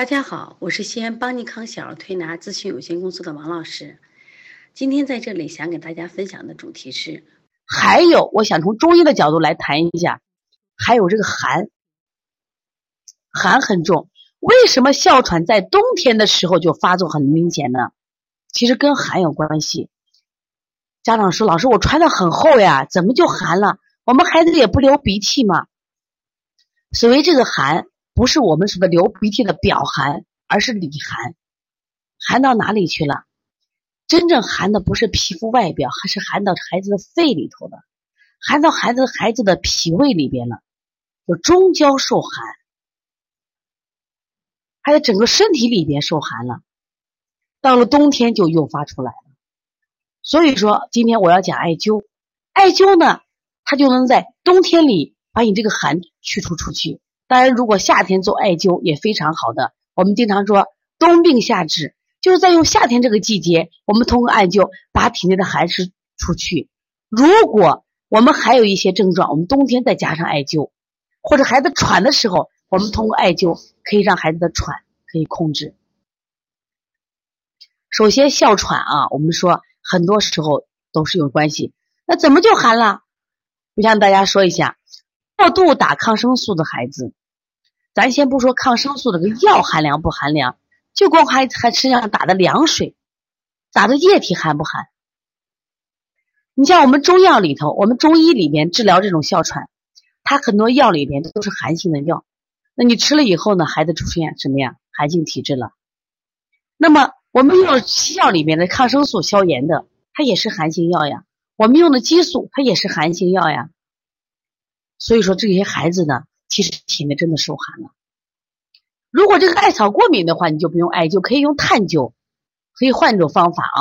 大家好，我是西安邦尼康小儿推拿咨询有限公司的王老师。今天在这里想给大家分享的主题是，还有我想从中医的角度来谈一下，还有这个寒，寒很重。为什么哮喘在冬天的时候就发作很明显呢？其实跟寒有关系。家长说：“老师，我穿的很厚呀，怎么就寒了？我们孩子也不流鼻涕嘛。”所谓这个寒。不是我们说的流鼻涕的表寒，而是里寒。寒到哪里去了？真正寒的不是皮肤外表，还是寒到孩子的肺里头的，寒到孩子孩子的脾胃里边了，就中焦受寒，还有整个身体里边受寒了。到了冬天就诱发出来了。所以说，今天我要讲艾灸。艾灸呢，它就能在冬天里把你这个寒去除出去。当然，如果夏天做艾灸也非常好的。我们经常说“冬病夏治”，就是在用夏天这个季节，我们通过艾灸把体内的寒湿出去。如果我们还有一些症状，我们冬天再加上艾灸，或者孩子喘的时候，我们通过艾灸可以让孩子的喘可以控制。首先，哮喘啊，我们说很多时候都是有关系。那怎么就寒了？我向大家说一下，过度打抗生素的孩子。咱先不说抗生素这个药寒凉不寒凉，就光还还身上打的凉水，打的液体寒不寒？你像我们中药里头，我们中医里面治疗这种哮喘，它很多药里边都是寒性的药。那你吃了以后呢，孩子出现什么呀？寒性体质了。那么我们用西药里面的抗生素消炎的，它也是寒性药呀。我们用的激素，它也是寒性药呀。所以说这些孩子呢。其实体内真的受寒了。如果这个艾草过敏的话，你就不用艾灸，可以用炭灸，可以换一种方法啊。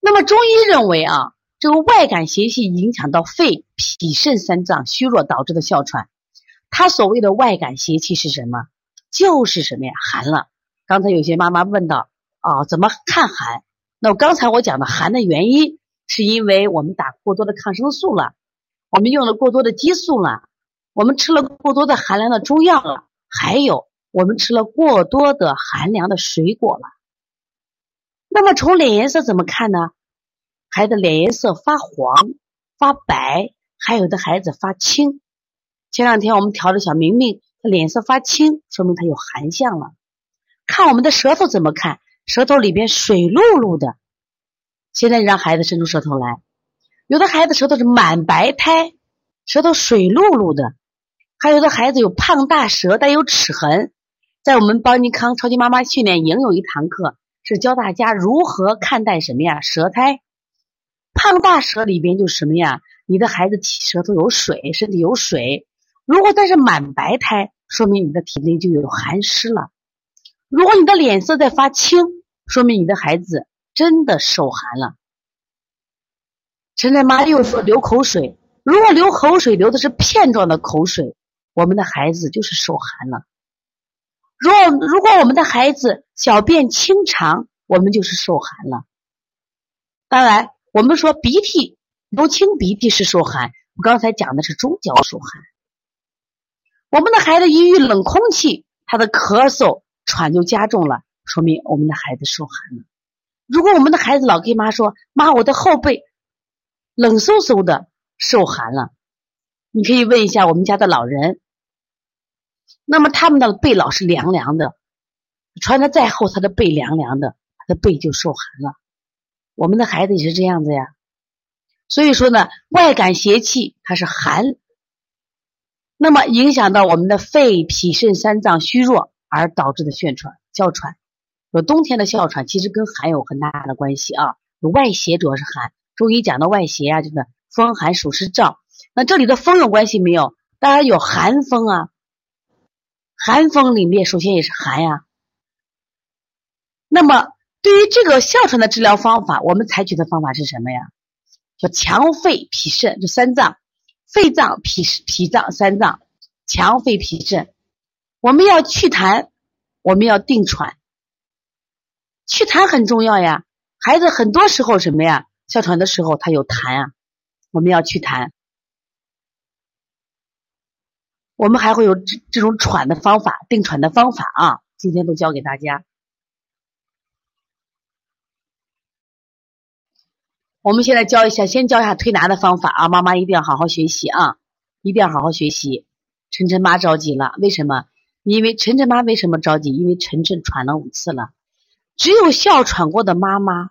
那么中医认为啊，这个外感邪气影响到肺、脾、肾三脏虚弱导致的哮喘，它所谓的外感邪气是什么？就是什么呀？寒了。刚才有些妈妈问到啊，怎么看寒？那我刚才我讲的寒的原因，是因为我们打过多的抗生素了。我们用了过多的激素了，我们吃了过多的寒凉的中药了，还有我们吃了过多的寒凉的水果了。那么从脸颜色怎么看呢？孩子脸颜色发黄、发白，还有的孩子发青。前两天我们调的小明明，他脸色发青，说明他有寒象了。看我们的舌头怎么看？舌头里边水漉漉的。现在让孩子伸出舌头来。有的孩子舌头是满白苔，舌头水漉漉的；还有的孩子有胖大舌，带有齿痕。在我们邦尼康超级妈妈训练营有一堂课，是教大家如何看待什么呀？舌苔。胖大舌里边就什么呀？你的孩子舌头有水，身体有水。如果但是满白苔，说明你的体内就有寒湿了。如果你的脸色在发青，说明你的孩子真的受寒了。陈大妈又说流口水，如果流口水流的是片状的口水，我们的孩子就是受寒了。如果如果我们的孩子小便清长，我们就是受寒了。当然，我们说鼻涕流清鼻涕是受寒，我刚才讲的是中焦受寒。我们的孩子一遇冷空气，他的咳嗽喘就加重了，说明我们的孩子受寒了。如果我们的孩子老跟妈说：“妈，我的后背。”冷飕飕的，受寒了。你可以问一下我们家的老人，那么他们的背老是凉凉的，穿的再厚，他的背凉凉的，他的背就受寒了。我们的孩子也是这样子呀。所以说呢，外感邪气它是寒，那么影响到我们的肺、脾、肾三脏虚弱而导致的哮喘。哮喘，有冬天的哮喘，其实跟寒有很大的关系啊。外邪主要是寒。中医讲的外邪啊，就是风寒暑湿燥。那这里的风有关系没有？当然有寒风啊。寒风里面首先也是寒呀。那么对于这个哮喘的治疗方法，我们采取的方法是什么呀？叫强肺脾肾，就三脏：肺脏、脾脾脏、三脏。强肺脾肾，我们要祛痰，我们要定喘。祛痰很重要呀。孩子很多时候什么呀？哮喘的时候，他有痰啊，我们要祛痰。我们还会有这这种喘的方法，定喘的方法啊，今天都教给大家。我们现在教一下，先教一下推拿的方法啊，妈妈一定要好好学习啊，一定要好好学习。晨晨妈着急了，为什么？因为晨晨妈为什么着急？因为晨晨喘了五次了，只有哮喘过的妈妈